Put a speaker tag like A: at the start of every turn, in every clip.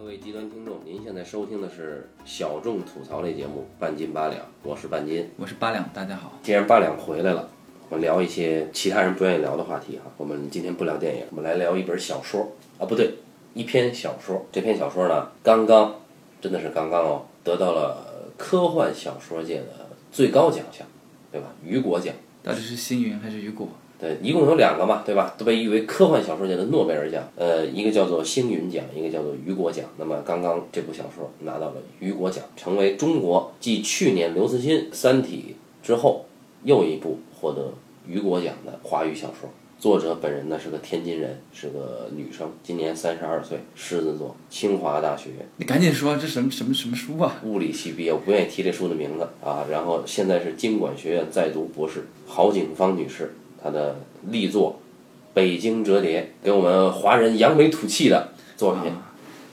A: 各位极端听众，您现在收听的是小众吐槽类节目《半斤八两》，我是半斤。
B: 我是八两，大家好。
A: 既然八两回来了，我们聊一些其他人不愿意聊的话题哈。我们今天不聊电影，我们来聊一本小说啊，不对，一篇小说。这篇小说呢，刚刚，真的是刚刚哦，得到了科幻小说界的最高奖项，对吧？雨果奖。
B: 到底是星云还是雨果？
A: 对，一共有两个嘛，对吧？都被誉为科幻小说界的诺贝尔奖。呃，一个叫做星云奖，一个叫做雨果奖。那么刚刚这部小说拿到了雨果奖，成为中国继去年刘慈欣《三体》之后又一部获得雨果奖的华语小说。作者本人呢是个天津人，是个女生，今年三十二岁，狮子座，清华大学
B: 你赶紧说，这什么什么什么书啊？
A: 物理系毕业，我不愿意提这书的名字啊。然后现在是经管学院在读博士，郝景芳女士。他的力作《北京折叠》，给我们华人扬眉吐气的作品。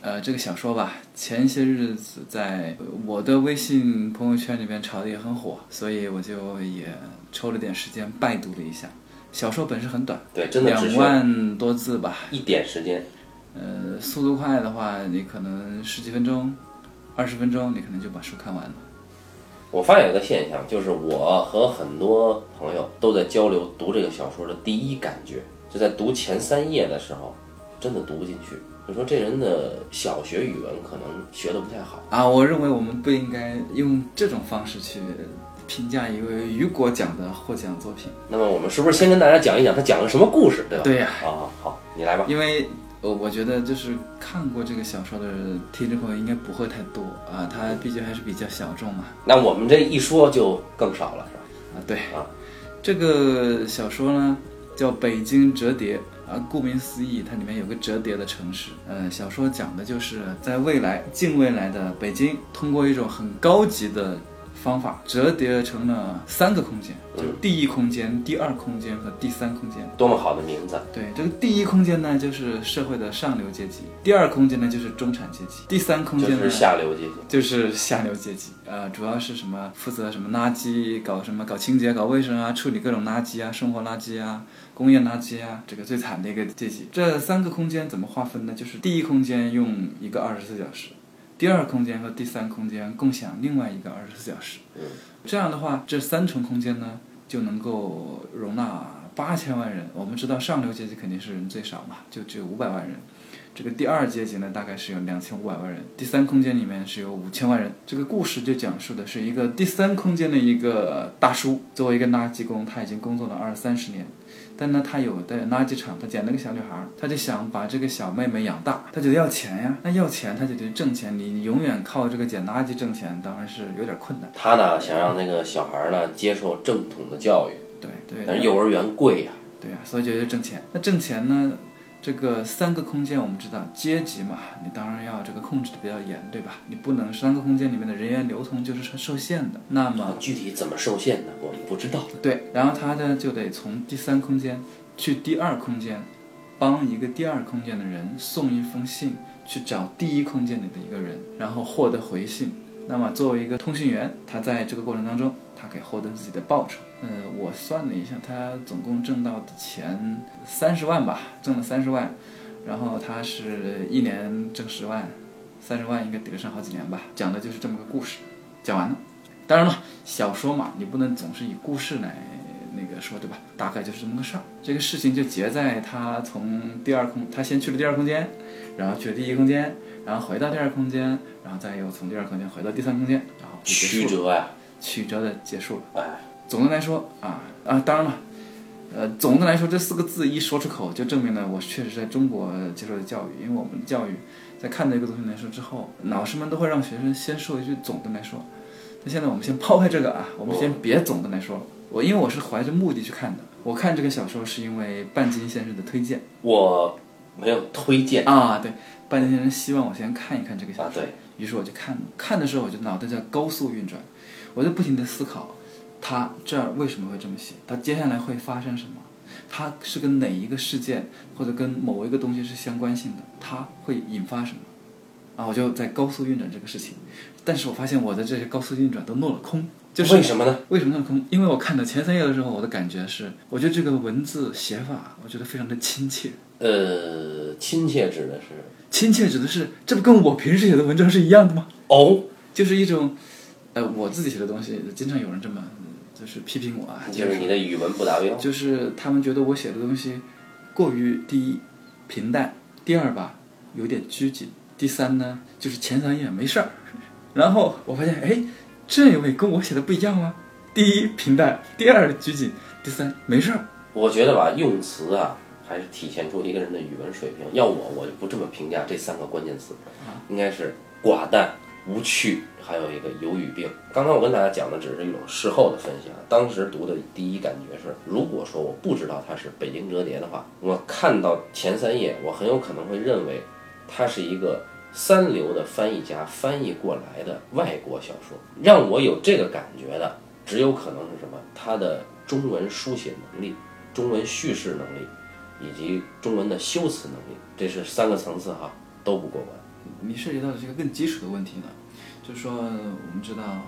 B: 呃，这个小说吧，前些日子在我的微信朋友圈里面炒的也很火，所以我就也抽了点时间拜读了一下。小说本身很短，
A: 对，真的
B: 两万多字吧，
A: 一点时间。
B: 呃，速度快的话，你可能十几分钟、二十分钟，你可能就把书看完了。
A: 我发现一个现象，就是我和很多朋友都在交流读这个小说的第一感觉，就在读前三页的时候，真的读不进去。就说这人的小学语文可能学的不太好
B: 啊。我认为我们不应该用这种方式去评价一位雨果奖的获奖作品。
A: 那么我们是不是先跟大家讲一讲他讲了什么故事，对吧？
B: 对呀。
A: 啊，好，你来吧。
B: 因为。我我觉得就是看过这个小说的听众朋友应该不会太多啊，它毕竟还是比较小众嘛。
A: 那我们这一说就更少了，是吧？
B: 啊，对啊，这个小说呢叫《北京折叠》啊，顾名思义，它里面有个折叠的城市。呃，小说讲的就是在未来近未来的北京，通过一种很高级的。方法折叠成了三个空间，就第一空间、第二空间和第三空间。
A: 多么好的名字！
B: 对，这个第一空间呢，就是社会的上流阶级；第二空间呢，就是中产阶级；第三空间呢，
A: 就是下流阶级。
B: 就是下流阶级。呃，主要是什么？负责什么垃圾，搞什么搞清洁、搞卫生啊，处理各种垃圾啊，生活垃圾啊，工业垃圾啊，这个最惨的一个阶级。这三个空间怎么划分呢？就是第一空间用一个二十四小时。第二空间和第三空间共享另外一个二十四小时，这样的话，这三重空间呢就能够容纳八千万人。我们知道上流阶级肯定是人最少嘛，就只有五百万人。这个第二阶级呢，大概是有两千五百万人。第三空间里面是有五千万人。这个故事就讲述的是一个第三空间的一个大叔，作为一个垃圾工，他已经工作了二三十年。但呢，他有的垃圾场，他捡了个小女孩，他就想把这个小妹妹养大，他就要钱呀。那要钱，他就得挣钱。你永远靠这个捡垃圾挣钱，当然是有点困难。
A: 他呢，想让那个小孩呢接受正统的教育。
B: 对对。
A: 但是幼儿园贵呀。
B: 对呀，所以就得挣钱。那挣钱呢？这个三个空间，我们知道阶级嘛，你当然要这个控制的比较严，对吧？你不能三个空间里面的人员流通就是受限的。那么
A: 具体怎么受限呢？我们不知道。
B: 对，然后他呢就得从第三空间去第二空间，帮一个第二空间的人送一封信去找第一空间里的一个人，然后获得回信。那么作为一个通讯员，他在这个过程当中，他可以获得自己的报酬。呃，我算了一下，他总共挣到的钱三十万吧，挣了三十万，然后他是一年挣十万，三十万应该抵得上好几年吧。讲的就是这么个故事，讲完了。当然了，小说嘛，你不能总是以故事来那个说，对吧？大概就是这么个事儿。这个事情就结在他从第二空，他先去了第二空间，然后去了第一空间。然后回到第二空间，然后再又从第二空间回到第三空间，然后
A: 曲折啊，
B: 曲折的结束了。
A: 哎，
B: 总的来说啊啊，当然了，呃，总的来说这四个字一说出口，就证明了我确实在中国接受的教育。因为我们教育在看这个东西来说之后，老师们都会让学生先说一句总的来说。那现在我们先抛开这个啊，我们先别总的来说。我因为我是怀着目的去看的，我看这个小说是因为半斤先生的推荐。
A: 我没有推荐
B: 啊，对。半斤先生希望我先看一看这个小说，
A: 对
B: 于是我就看了。看的时候，我就脑袋在高速运转，我就不停地思考，他这儿为什么会这么写？他接下来会发生什么？他是跟哪一个事件或者跟某一个东西是相关性的？他会引发什么？啊，我就在高速运转这个事情，但是我发现我的这些高速运转都落了空。就是
A: 为什么呢？
B: 为什么那么空？因为我看到前三页的时候，我的感觉是，我觉得这个文字写法，我觉得非常的亲切。
A: 呃，亲切指的是
B: 亲切指的是，这不跟我平时写的文章是一样的吗？
A: 哦，
B: 就是一种，呃，我自己写的东西，经常有人这么，就是批评我啊，
A: 就是你的语文不达标。
B: 就是他们觉得我写的东西过于第一平淡，第二吧有点拘谨，第三呢就是前三页没事儿，然后我发现哎，这一位跟我写的不一样啊？第一平淡，第二拘谨，第三没事儿。
A: 我觉得吧，用词啊，还是体现出一个人的语文水平。要我，我就不这么评价这三个关键词，应该是寡淡、无趣，还有一个有语病。刚刚我跟大家讲的只是一种事后的分析啊，当时读的第一感觉是，如果说我不知道它是北京折叠的话，我看到前三页，我很有可能会认为它是一个三流的翻译家翻译过来的外国小说。让我有这个感觉的，只有可能是什么？他的中文书写能力。中文叙事能力以及中文的修辞能力，这是三个层次哈都不过关。
B: 你涉及到的这个更基础的问题呢，就是说我们知道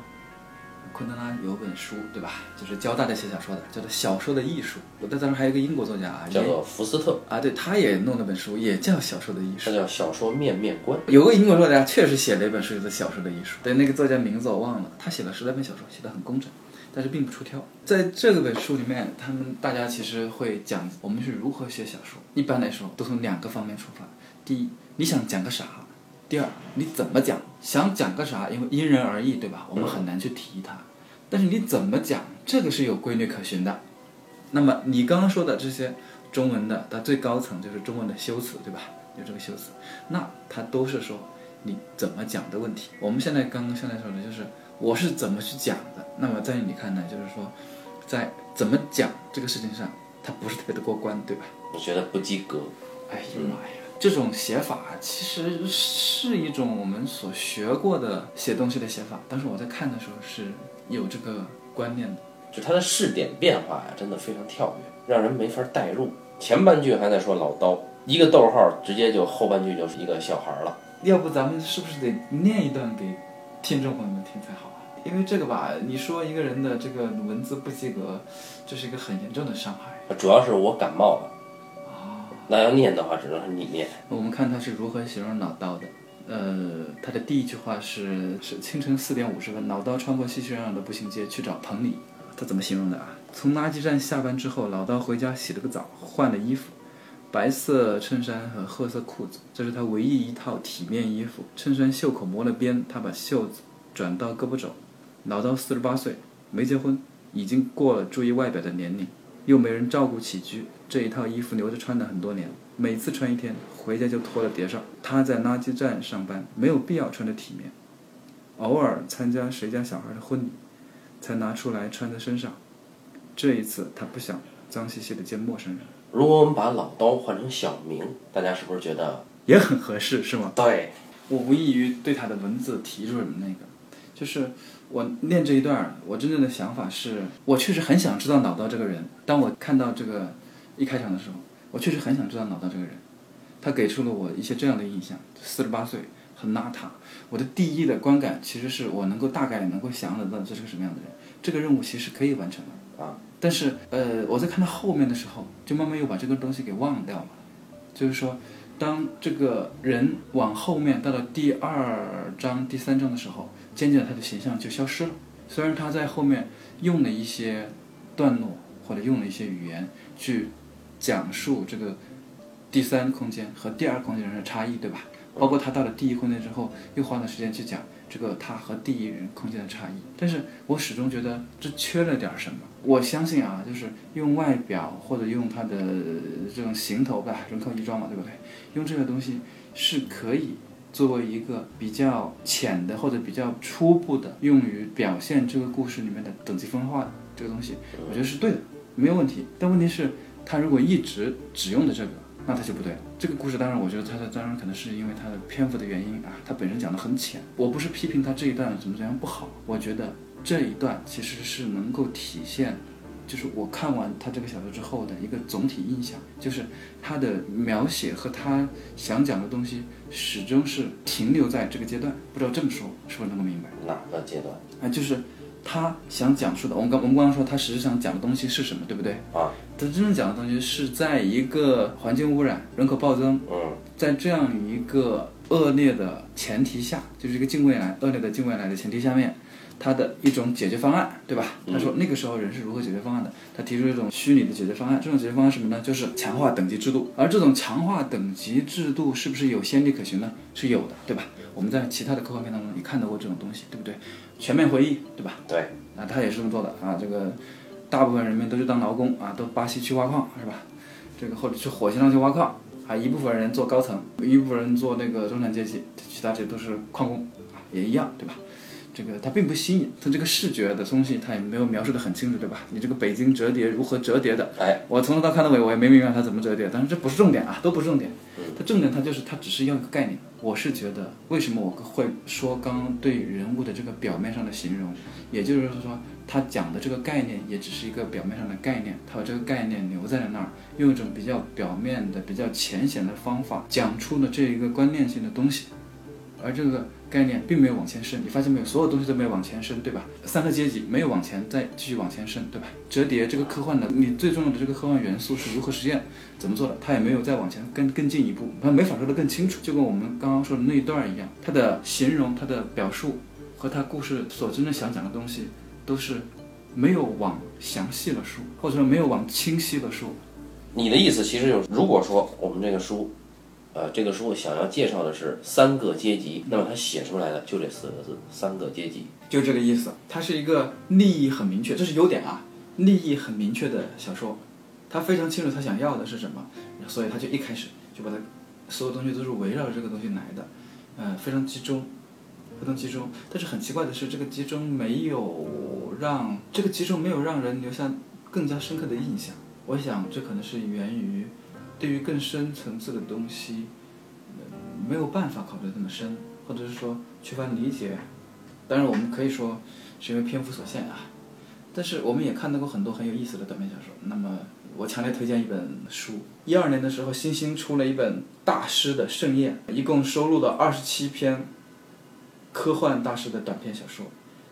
B: 昆德拉有本书对吧，就是教大家写小说的，叫做《小说的艺术》。我在当时还有一个英国作家啊，
A: 叫做福斯特
B: 啊，对，他也弄了本书，也叫《小说的艺术
A: 他》。叫小说面面观。
B: 有个英国作家确实写了一本书，叫做《小说的艺术》，对，那个作家名字我忘了，他写了十来本小说，写得很工整。但是并不出挑，在这个本书里面，他们大家其实会讲我们是如何写小说。一般来说，都从两个方面出发：第一，你想讲个啥；第二，你怎么讲。想讲个啥，因为因人而异，对吧？我们很难去提它。但是你怎么讲，这个是有规律可循的。那么你刚刚说的这些中文的，它最高层就是中文的修辞，对吧？有这个修辞，那它都是说你怎么讲的问题。我们现在刚刚现在说的就是我是怎么去讲的。那么在你看来，就是说，在怎么讲这个事情上，它不是特别的过关，对吧？
A: 我觉得不及格。
B: 哎呀妈呀，这种写法其实是一种我们所学过的写东西的写法，但是我在看的时候是有这个观念的。
A: 就它的视点变化呀，真的非常跳跃，让人没法代入。前半句还在说老刀，一个逗号，直接就后半句就是一个小孩了。
B: 要不咱们是不是得念一段给听众朋友们听才好啊？因为这个吧，你说一个人的这个文字不及格，这是一个很严重的伤害。
A: 主要是我感冒了。那要念的话，只能是你念。
B: 我们看他是如何形容老刀的。呃，他的第一句话是是清晨四点五十分，老刀穿过熙熙攘攘的步行街去找彭里。他怎么形容的啊？从垃圾站下班之后，老刀回家洗了个澡，换了衣服，白色衬衫和褐色裤子，这是他唯一一套体面衣服。衬衫袖口磨了边，他把袖子转到胳膊肘。老刀四十八岁，没结婚，已经过了注意外表的年龄，又没人照顾起居，这一套衣服留着穿了很多年，每次穿一天，回家就脱了叠上。他在垃圾站上班，没有必要穿得体面，偶尔参加谁家小孩的婚礼，才拿出来穿在身上。这一次他不想脏兮兮的见陌生人，
A: 如果我们把老刀换成小明，大家是不是觉得
B: 也很合适，是吗？
A: 对？
B: 我无异于对他的文字提出了那个，就是我念这一段，我真正的想法是，我确实很想知道老道这个人。当我看到这个一开场的时候，我确实很想知道老道这个人，他给出了我一些这样的印象：四十八岁，很邋遢。我的第一的观感其实是我能够大概能够想得到这是个什么样的人，这个任务其实可以完成的啊。但是呃，我在看到后面的时候，就慢慢又把这个东西给忘掉了，就是说。当这个人往后面到了第二章、第三章的时候，渐渐他的形象就消失了。虽然他在后面用了一些段落或者用了一些语言去讲述这个第三空间和第二空间上的差异，对吧？包括他到了第一空间之后，又花了时间去讲这个他和第一人空间的差异。但是我始终觉得这缺了点什么。我相信啊，就是用外表或者用他的这种行头吧，人靠衣装嘛，对不对？用这个东西是可以作为一个比较浅的或者比较初步的用于表现这个故事里面的等级分化这个东西，我觉得是对的，没有问题。但问题是，他如果一直只用的这个，那他就不对了。这个故事当然，我觉得他的当然可能是因为他的篇幅的原因啊，他本身讲的很浅。我不是批评他这一段怎么怎么样不好，我觉得这一段其实是能够体现。就是我看完他这个小说之后的一个总体印象，就是他的描写和他想讲的东西始终是停留在这个阶段。不知道这么说是不是能够明白？
A: 哪个阶段？
B: 啊，就是他想讲述的，我们刚我们刚刚说他实际上讲的东西是什么，对不对？
A: 啊，
B: 他真正讲的东西是在一个环境污染、人口暴增，
A: 嗯，
B: 在这样一个恶劣的前提下，就是一个近未来恶劣的近未来的前提下面，他的一种解决方案，对吧？他说那个时候人是如何解决方案的？他提出一种虚拟的解决方案，这种解决方案是什么呢？就是强化等级制度。而这种强化等级制度是不是有先例可循呢？是有的，对吧？我们在其他的科幻片当中也看到过这种东西，对不对？全面回忆，对吧？
A: 对，
B: 啊，他也是这么做的啊。这个大部分人们都去当劳工啊，都巴西去挖矿，是吧？这个或者去火星上去挖矿啊，一部分人做高层，一部分人做那个中产阶级，其他这都是矿工啊，也一样，对吧？这个它并不新颖，它这个视觉的东西它也没有描述的很清楚，对吧？你这个北京折叠如何折叠的？
A: 哎，
B: 我从头到看到尾，我也没明白它怎么折叠，但是这不是重点啊，都不是重点。它重点它就是它只是要一个概念。我是觉得，为什么我会说刚刚对人物的这个表面上的形容，也就是说，他讲的这个概念也只是一个表面上的概念，他把这个概念留在了那儿，用一种比较表面的、比较浅显的方法讲出了这一个观念性的东西，而这个。概念并没有往前伸，你发现没有？所有东西都没有往前伸，对吧？三个阶级没有往前再继续往前伸，对吧？折叠这个科幻的，你最重要的这个科幻元素是如何实现？怎么做的？它也没有再往前更更进一步，它没法说得更清楚。就跟我们刚刚说的那一段一样，它的形容、它的表述和它故事所真正想讲的东西，都是没有往详细了说，或者说没有往清晰了说。
A: 你的意思其实就是，如果说我们这个书。呃，这个书想要介绍的是三个阶级，那么他写出来的就这四个字：三个阶级，
B: 就这个意思。它是一个利益很明确，这是优点啊，利益很明确的小说，他非常清楚他想要的是什么，所以他就一开始就把它所有东西都是围绕着这个东西来的，呃，非常集中，非常集中。但是很奇怪的是，这个集中没有让这个集中没有让人留下更加深刻的印象。我想这可能是源于。对于更深层次的东西，没有办法考虑那么深，或者是说缺乏理解。当然，我们可以说是因为篇幅所限啊。但是我们也看到过很多很有意思的短篇小说。那么，我强烈推荐一本书。一二年的时候，新星出了一本《大师的盛宴》，一共收录了二十七篇科幻大师的短篇小说。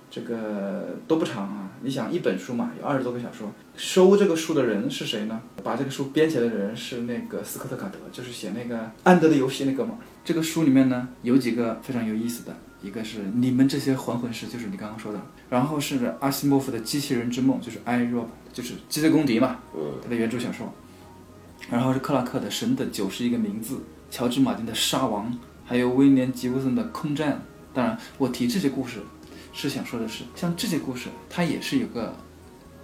B: 这个都不长啊！你想一本书嘛，有二十多个小说。收这个书的人是谁呢？把这个书编写的人是那个斯科特·卡德，就是写那个《安德的游戏》那个嘛。这个书里面呢，有几个非常有意思的，一个是你们这些还魂师，就是你刚刚说的。然后是阿西莫夫的《机器人之梦》，就是 I Robot，就是机械公敌嘛，他的原著小说。然后是克拉克的《神的九十一个名字》，乔治·马丁的《沙王》，还有威廉·吉布森的《空战》。当然，我提这些故事。是想说的是，像这些故事，它也是有个，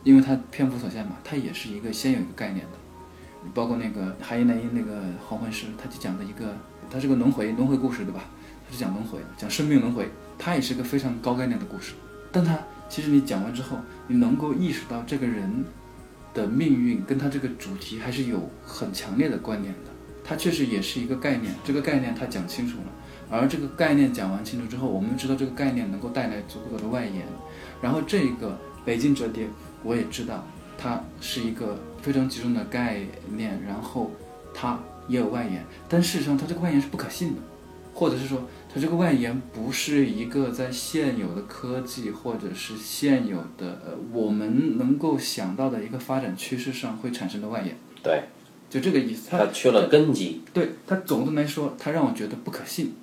B: 因为它篇幅所限嘛，它也是一个先有一个概念的。包括那个海因莱因那个黄昏师，他就讲的一个，它是个轮回轮回故事，对吧？它是讲轮回，讲生命轮回，它也是个非常高概念的故事。但它其实你讲完之后，你能够意识到这个人的命运跟他这个主题还是有很强烈的关联的。它确实也是一个概念，这个概念它讲清楚了。而这个概念讲完清楚之后，我们知道这个概念能够带来足够的外延，然后这个北京折叠，我也知道它是一个非常集中的概念，然后它也有外延，但事实上它这个外延是不可信的，或者是说它这个外延不是一个在现有的科技或者是现有的呃我们能够想到的一个发展趋势上会产生的外延。
A: 对，
B: 就这个意思。
A: 它缺了根基。
B: 对它总的来说，它让我觉得不可信。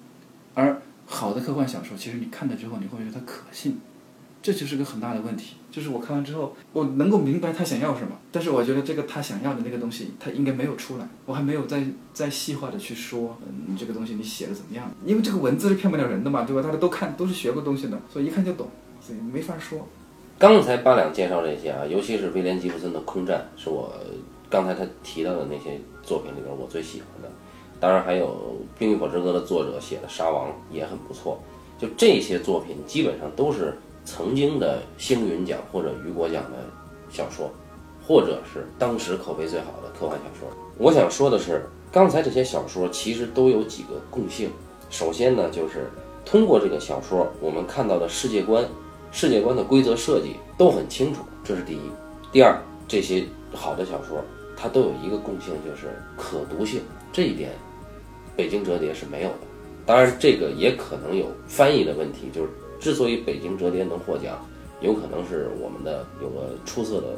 B: 而好的科幻小说，其实你看了之后，你会觉得它可信，这就是个很大的问题。就是我看完之后，我能够明白他想要什么，但是我觉得这个他想要的那个东西，他应该没有出来。我还没有再再细化的去说，嗯，这个东西你写的怎么样？因为这个文字是骗不了人的嘛，对吧？大家都看，都是学过东西的，所以一看就懂，所以没法说。
A: 刚才八两介绍这些啊，尤其是威廉吉布森的《空战》，是我刚才他提到的那些作品里边我最喜欢的。当然还有《冰与火之歌》的作者写的《沙王》也很不错，就这些作品基本上都是曾经的星云奖或者雨果奖的小说，或者是当时口碑最好的科幻小说。我想说的是，刚才这些小说其实都有几个共性。首先呢，就是通过这个小说，我们看到的世界观、世界观的规则设计都很清楚，这是第一。第二，这些好的小说它都有一个共性，就是可读性，这一点。北京折叠是没有的，当然这个也可能有翻译的问题。就是之所以北京折叠能获奖，有可能是我们的有个出色的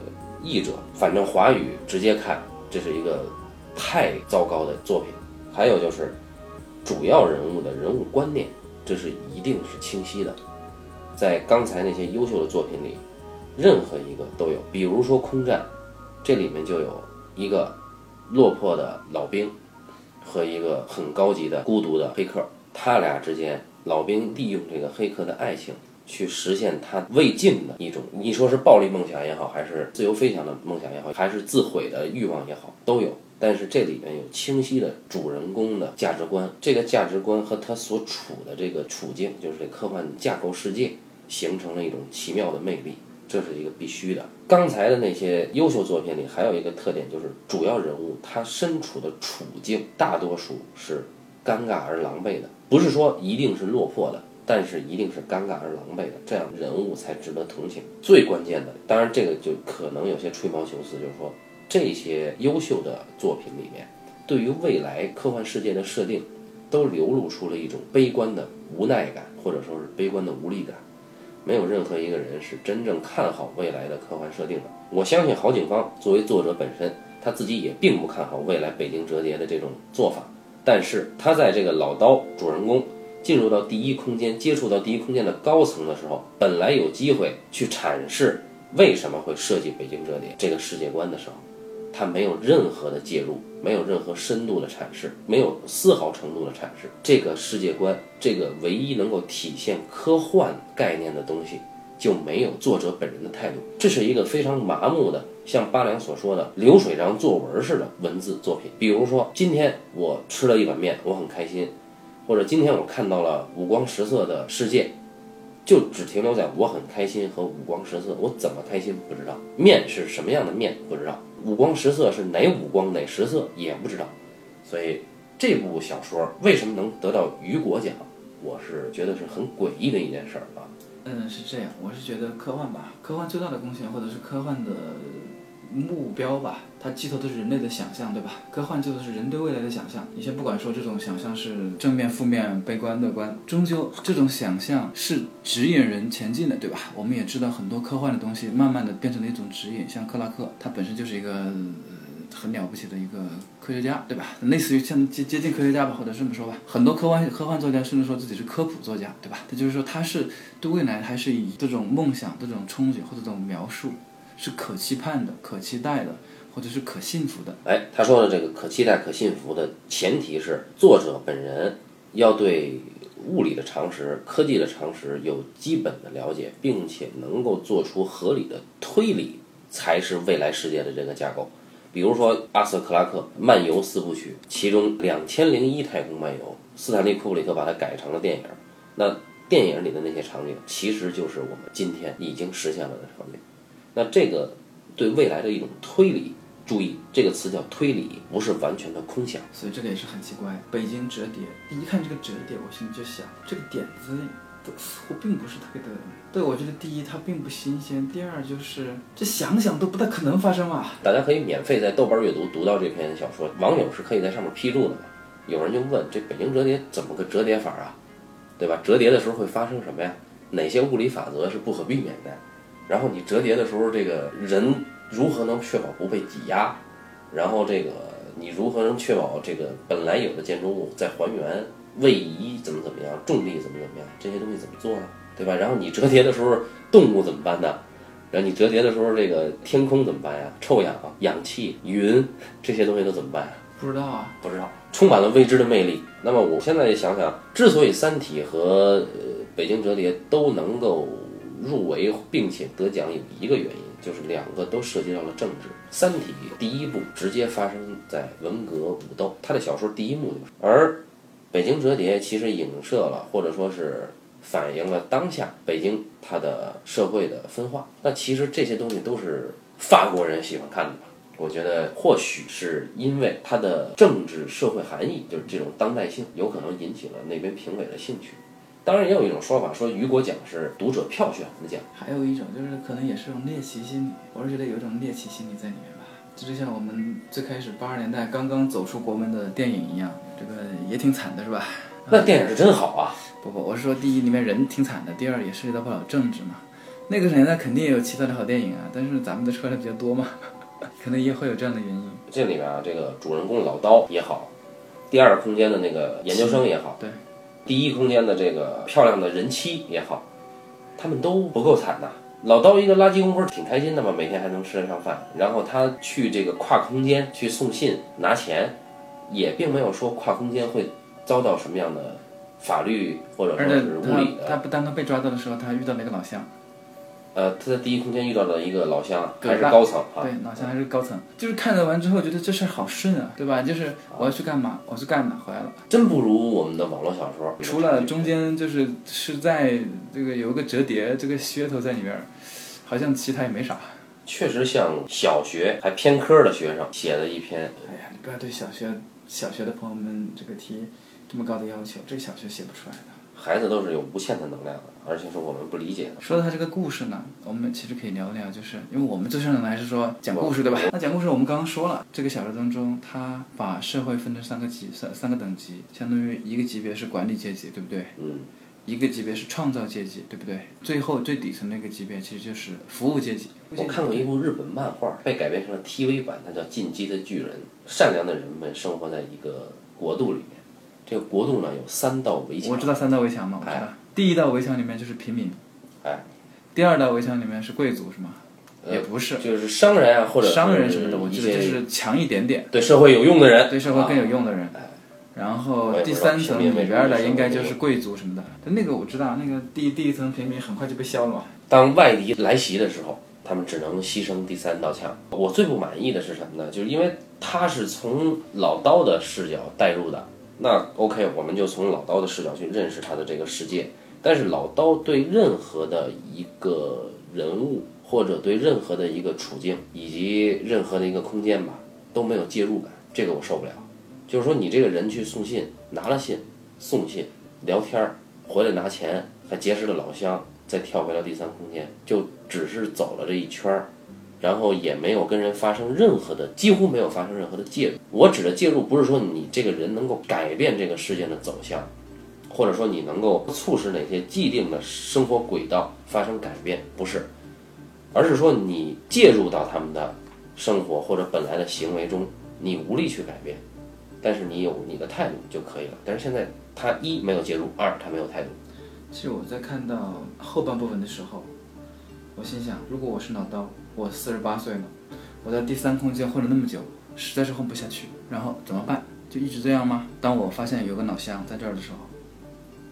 A: 译者，反正华语直接看，这是一个太糟糕的作品。还有就是主要人物的人物观念，这是一定是清晰的。在刚才那些优秀的作品里，任何一个都有，比如说《空战》，这里面就有一个落魄的老兵和一个很高级的孤独的黑客，他俩之间，老兵利用这个黑客的爱情。去实现他未尽的一种，你说是暴力梦想也好，还是自由飞翔的梦想也好，还是自毁的欲望也好，都有。但是这里面有清晰的主人公的价值观，这个价值观和他所处的这个处境，就是这科幻架构世界，形成了一种奇妙的魅力，这是一个必须的。刚才的那些优秀作品里，还有一个特点就是主要人物他身处的处境，大多数是尴尬而狼狈的，不是说一定是落魄的。但是一定是尴尬而狼狈的，这样人物才值得同情。最关键的，当然这个就可能有些吹毛求疵，就是说这些优秀的作品里面，对于未来科幻世界的设定，都流露出了一种悲观的无奈感，或者说是悲观的无力感。没有任何一个人是真正看好未来的科幻设定的。我相信郝景芳作为作者本身，他自己也并不看好未来北京折叠的这种做法。但是他在这个老刀主人公。进入到第一空间，接触到第一空间的高层的时候，本来有机会去阐释为什么会设计北京折叠这个世界观的时候，他没有任何的介入，没有任何深度的阐释，没有丝毫程度的阐释这个世界观，这个唯一能够体现科幻概念的东西，就没有作者本人的态度。这是一个非常麻木的，像八良所说的流水账作文似的文字作品。比如说，今天我吃了一碗面，我很开心。或者今天我看到了五光十色的世界，就只停留在我很开心和五光十色。我怎么开心不知道，面是什么样的面不知道，五光十色是哪五光哪十色也不知道。所以这部小说为什么能得到雨果奖，我是觉得是很诡异的一件事儿啊。
B: 嗯，是这样，我是觉得科幻吧，科幻最大的贡献或者是科幻的。目标吧，它寄托的是人类的想象，对吧？科幻寄托的是人对未来的想象。你先不管说这种想象是正面、负面、悲观、乐观，终究这种想象是指引人前进的，对吧？我们也知道很多科幻的东西，慢慢的变成了一种指引。像克拉克，他本身就是一个很了不起的一个科学家，对吧？类似于像接接近科学家吧，或者这么说吧。很多科幻科幻作家甚至说自己是科普作家，对吧？他就是说他是对未来还是以这种梦想、这种憧憬或者这种描述。是可期盼的、可期待的，或者是可信服的。
A: 哎，他说的这个可期待、可信服的前提是作者本人要对物理的常识、科技的常识有基本的了解，并且能够做出合理的推理，才是未来世界的这个架构。比如说阿瑟克拉克漫游四部曲，其中《两千零一太空漫游》，斯坦利库布里克把它改成了电影。那电影里的那些场景，其实就是我们今天已经实现了的场景。那这个对未来的一种推理，注意这个词叫推理，不是完全的空想。
B: 所以这个也是很奇怪。北京折叠，一看这个折叠，我心里就想，这个点子似乎并不是特别的。对我觉得第一它并不新鲜，第二就是这想想都不太可能发生啊。
A: 大家可以免费在豆瓣阅读读到这篇小说，网友是可以在上面批注的嘛。有人就问这北京折叠怎么个折叠法啊？对吧？折叠的时候会发生什么呀？哪些物理法则是不可避免的？然后你折叠的时候，这个人如何能确保不被挤压？然后这个你如何能确保这个本来有的建筑物在还原位移怎么怎么样，重力怎么怎么样？这些东西怎么做呢？对吧？然后你折叠的时候，动物怎么办呢？然后你折叠的时候，这个天空怎么办呀？臭氧、氧气、云这些东西都怎么办呀？
B: 不知道啊，
A: 不知道，充满了未知的魅力。那么我现在想想，之所以《三体》和呃北京折叠都能够。入围并且得奖有一个原因，就是两个都涉及到了政治。《三体》第一部直接发生在文革武斗，他的小说第一幕就是；而《北京折叠》其实影射了，或者说是反映了当下北京它的社会的分化。那其实这些东西都是法国人喜欢看的吧？我觉得或许是因为它的政治社会含义，就是这种当代性，有可能引起了那边评委的兴趣。当然也有一种说法，说雨果奖是读者票选的奖。
B: 还有一种就是可能也是种猎奇心理，我是觉得有一种猎奇心理在里面吧。这就像我们最开始八十年代刚刚走出国门的电影一样，这个也挺惨的，是吧？
A: 那电影是真好啊！
B: 不不，我是说第一里面人挺惨的，第二也涉及到不少政治嘛。那个年代肯定也有其他的好电影啊，但是咱们的车来比较多嘛，可能也会有这样的原因。
A: 这里面啊，这个主人公老刀也好，第二空间的那个研究生也好，
B: 对，
A: 第一空间的这个漂亮的人妻也好，他们都不够惨呐。老刀一个垃圾工不是挺开心的吗，每天还能吃得上饭。然后他去这个跨空间去送信拿钱，也并没有说跨空间会遭到什么样的法律或者说是物理的。
B: 他他不当他被抓到的时候，他还遇到了一个老乡，
A: 呃，他在第一空间遇到了一个老乡，还是高层啊。
B: 对，老乡还是高层，就是看了完之后觉得这事儿好顺啊，对吧？就是我要去干嘛，我去干嘛，回来了。
A: 真不如我们的网络小说。
B: 除了中间就是是在这个有一个折叠这个噱头在里边，好像其他也没啥。
A: 确实像小学还偏科的学生写的一篇，
B: 哎呀，你不要对小学小学的朋友们这个提这么高的要求，这个小学写不出来的。
A: 孩子都是有无限的能量的，而且是我们不理解的。
B: 说到他这个故事呢，我们其实可以聊聊，就是因为我们最擅长的还是说讲故事，对吧？那讲故事我们刚刚说了，这个小说当中，他把社会分成三个级三三个等级，相当于一个级别是管理阶级，对不对？
A: 嗯，
B: 一个级别是创造阶级，对不对？最后最底层那个级别其实就是服务阶级。
A: 我看过一部日本漫画，被改编成了 TV 版，它叫《进击的巨人》。善良的人们生活在一个国度里面，这个国度呢有三道围墙
B: 我。知道三道围墙嘛，我知道。第一道围墙里面就是平民，
A: 哎，
B: 第二道围墙里面是贵族，是吗？也不是，
A: 就是商人啊，或者
B: 商人什么的，我
A: 一
B: 记得就是强一点点，
A: 对社会有用的人，
B: 对社会更有
A: 啊
B: 用的人。然后第三层里边的应该就是贵族什么的，但那个我知道，那个第第一层平民很快就被消了嘛。
A: 当外敌来袭的时候，他们只能牺牲第三道墙。我最不满意的是什么呢？就是因为他是从老刀的视角带入的，那 OK，我们就从老刀的视角去认识他的这个世界。但是老刀对任何的一个人物，或者对任何的一个处境，以及任何的一个空间吧，都没有介入感，这个我受不了。就是说，你这个人去送信，拿了信，送信，聊天儿，回来拿钱，还结识了老乡，再跳回到第三空间，就只是走了这一圈儿，然后也没有跟人发生任何的，几乎没有发生任何的介入。我指的介入，不是说你这个人能够改变这个事件的走向，或者说你能够促使哪些既定的生活轨道发生改变，不是，而是说你介入到他们的生活或者本来的行为中，你无力去改变。但是你有你的态度就可以了。但是现在他一没有介入，二他没有态度。
B: 其实我在看到后半部分的时候，我心想，如果我是老刀，我四十八岁了，我在第三空间混了那么久，实在是混不下去，然后怎么办？就一直这样吗？当我发现有个老乡在这儿的时候，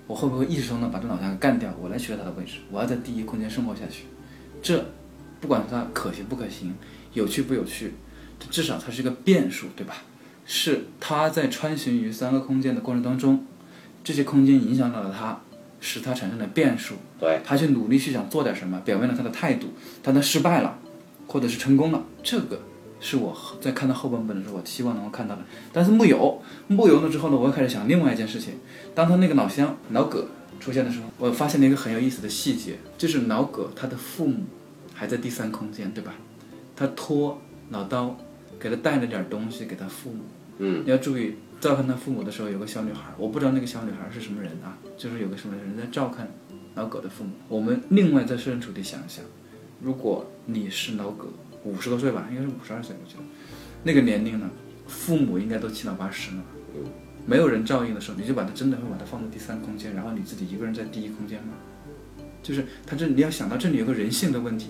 B: 我会不会一时冲动把这老乡给干掉，我来取代他的位置？我要在第一空间生活下去，这不管它可行不可行，有趣不有趣，至少它是一个变数，对吧？是他在穿行于三个空间的过程当中，这些空间影响到了他，使他产生了变数。
A: 对，
B: 他去努力去想做点什么，表明了他的态度，但他失败了，或者是成功了，这个是我在看到后半本的时候，我希望能够看到的。但是木有，木有了之后呢，我又开始想另外一件事情。当他那个老乡老葛出现的时候，我发现了一个很有意思的细节，就是老葛他的父母还在第三空间，对吧？他托老刀给他带了点东西给他父母。
A: 嗯，
B: 你要注意，照看他父母的时候，有个小女孩，我不知道那个小女孩是什么人啊，就是有个什么人在照看老葛的父母。我们另外再设身处地想一想，如果你是老葛，五十多岁吧，应该是五十二岁，我觉得那个年龄呢，父母应该都七老八十了，没有人照应的时候，你就把他真的会把他放在第三空间，然后你自己一个人在第一空间吗？就是他这你要想到这里有个人性的问题，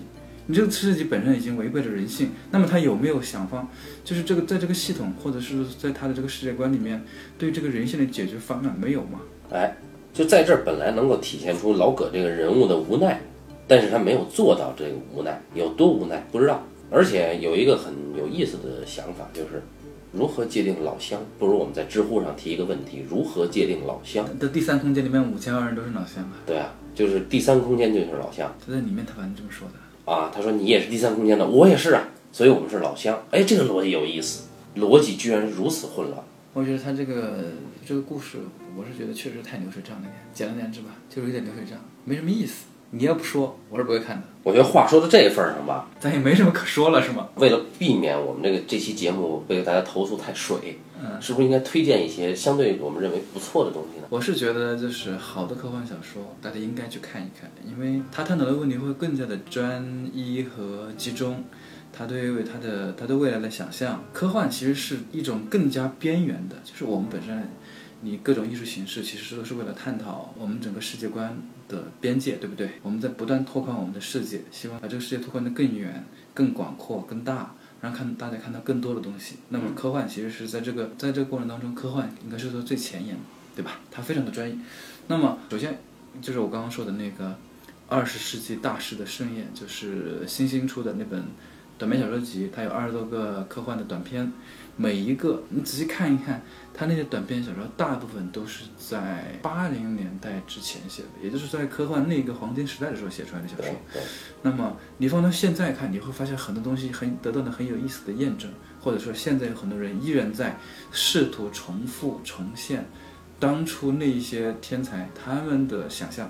B: 你这个设计本身已经违背了人性，那么他有没有想方，就是这个在这个系统或者是在他的这个世界观里面，对这个人性的解决方案没有吗？
A: 哎，就在这儿本来能够体现出老葛这个人物的无奈，但是他没有做到这个无奈，有多无奈不知道。而且有一个很有意思的想法，就是如何界定老乡？不如我们在知乎上提一个问题：如何界定老乡？
B: 的第三空间里面五千万人都是老乡啊，
A: 对啊，就是第三空间就是老乡
B: 他在里面他反正这么说的。
A: 啊。他说你也是第三空间的，我也是啊，所以我们是老乡。哎，这个逻辑有意思，逻辑居然如此混乱。
B: 我觉得他这个这个故事，我是觉得确实太流水账了点，简而言之吧，就是有点流水账，没什么意思。你要不说，我是不会看的。
A: 我觉得话说到这份儿上吧，
B: 咱也没什么可说了，是吗？
A: 为了避免我们这个这期节目被大家投诉太水，
B: 嗯，
A: 是不是应该推荐一些相对我们认为不错的东西呢？
B: 我是觉得就是好的科幻小说，大家应该去看一看，因为他探讨的问题会更加的专一和集中。他对为他的他对未来的想象，科幻其实是一种更加边缘的，就是我们本身，你各种艺术形式其实都是为了探讨我们整个世界观的边界，对不对？我们在不断拓宽我们的世界，希望把这个世界拓宽得更远、更广阔、更大，让看大家看到更多的东西。那么科幻其实是在这个在这个过程当中，科幻应该是说最前沿的，对吧？它非常的专业。那么首先就是我刚刚说的那个二十世纪大师的盛宴，就是新星出的那本。短篇小说集，它有二十多个科幻的短篇，每一个你仔细看一看，它那些短篇小说大部分都是在八零年代之前写的，也就是在科幻那个黄金时代的时候写出来的小说。那么你放到现在看，你会发现很多东西很得到了很有意思的验证，或者说现在有很多人依然在试图重复重现当初那一些天才他们的想象。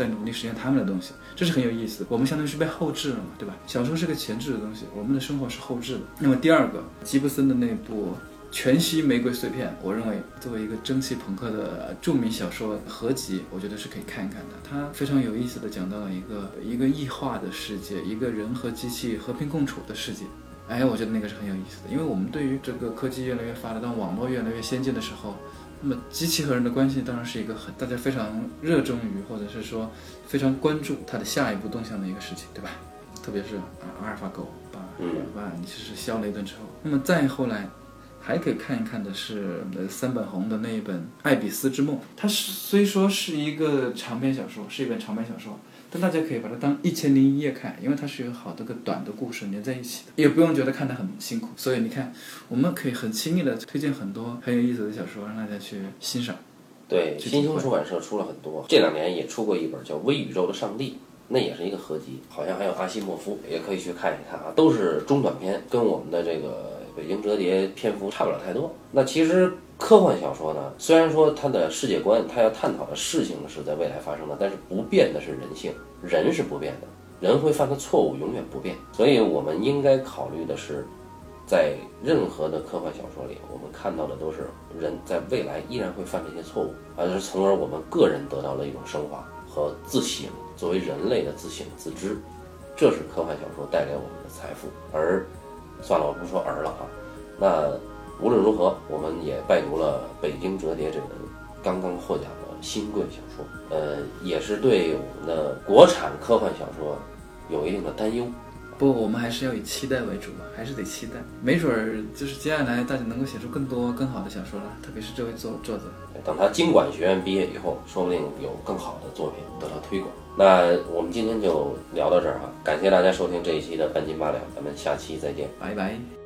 B: 在努力实现他们的东西，这是很有意思。我们相当于是被后置了嘛，对吧？小说是个前置的东西，我们的生活是后置的。那么第二个，吉布森的那部《全息玫瑰碎片》，我认为作为一个蒸汽朋克的著名小说合集，我觉得是可以看一看的。它非常有意思的讲到了一个一个异化的世界，一个人和机器和平共处的世界。哎，我觉得那个是很有意思的，因为我们对于这个科技越来越发达，当网络越来越先进的时候。那么机器和人的关系当然是一个很大家非常热衷于，或者是说非常关注它的下一步动向的一个事情，对吧？特别是啊，阿尔法狗把把你其实削了一顿之后，那么再后来还可以看一看的是呃三本红的那一本《爱比斯之梦》，它虽说是一个长篇小说，是一本长篇小说。但大家可以把它当一千零一夜看，因为它是有好多个短的故事连在一起的，也不用觉得看得很辛苦。所以你看，我们可以很轻易的推荐很多很有意思的小说，让大家去欣赏。
A: 对，新星出版社出了很多，这两年也出过一本叫《微宇宙的上帝》，那也是一个合集，好像还有阿西莫夫，也可以去看一看啊，都是中短篇，跟我们的这个《北京折叠》篇幅差不了太多。那其实。科幻小说呢，虽然说它的世界观，它要探讨的事情是在未来发生的，但是不变的是人性，人是不变的，人会犯的错误永远不变。所以我们应该考虑的是，在任何的科幻小说里，我们看到的都是人在未来依然会犯这些错误，而是从而我们个人得到了一种升华和自省，作为人类的自省自知，这是科幻小说带给我们的财富。而，算了，我不说儿了啊，那。无论如何，我们也拜读了《北京折叠》这本刚刚获奖的新贵小说，呃，也是对我们的国产科幻小说有一定的担忧。
B: 不，我们还是要以期待为主吧，还是得期待，没准儿就是接下来大家能够写出更多更好的小说了，特别是这位作作者。
A: 等他经管学院毕业以后，说不定有更好的作品得到推广。那我们今天就聊到这儿哈，感谢大家收听这一期的半斤八两，咱们下期再见，
B: 拜拜。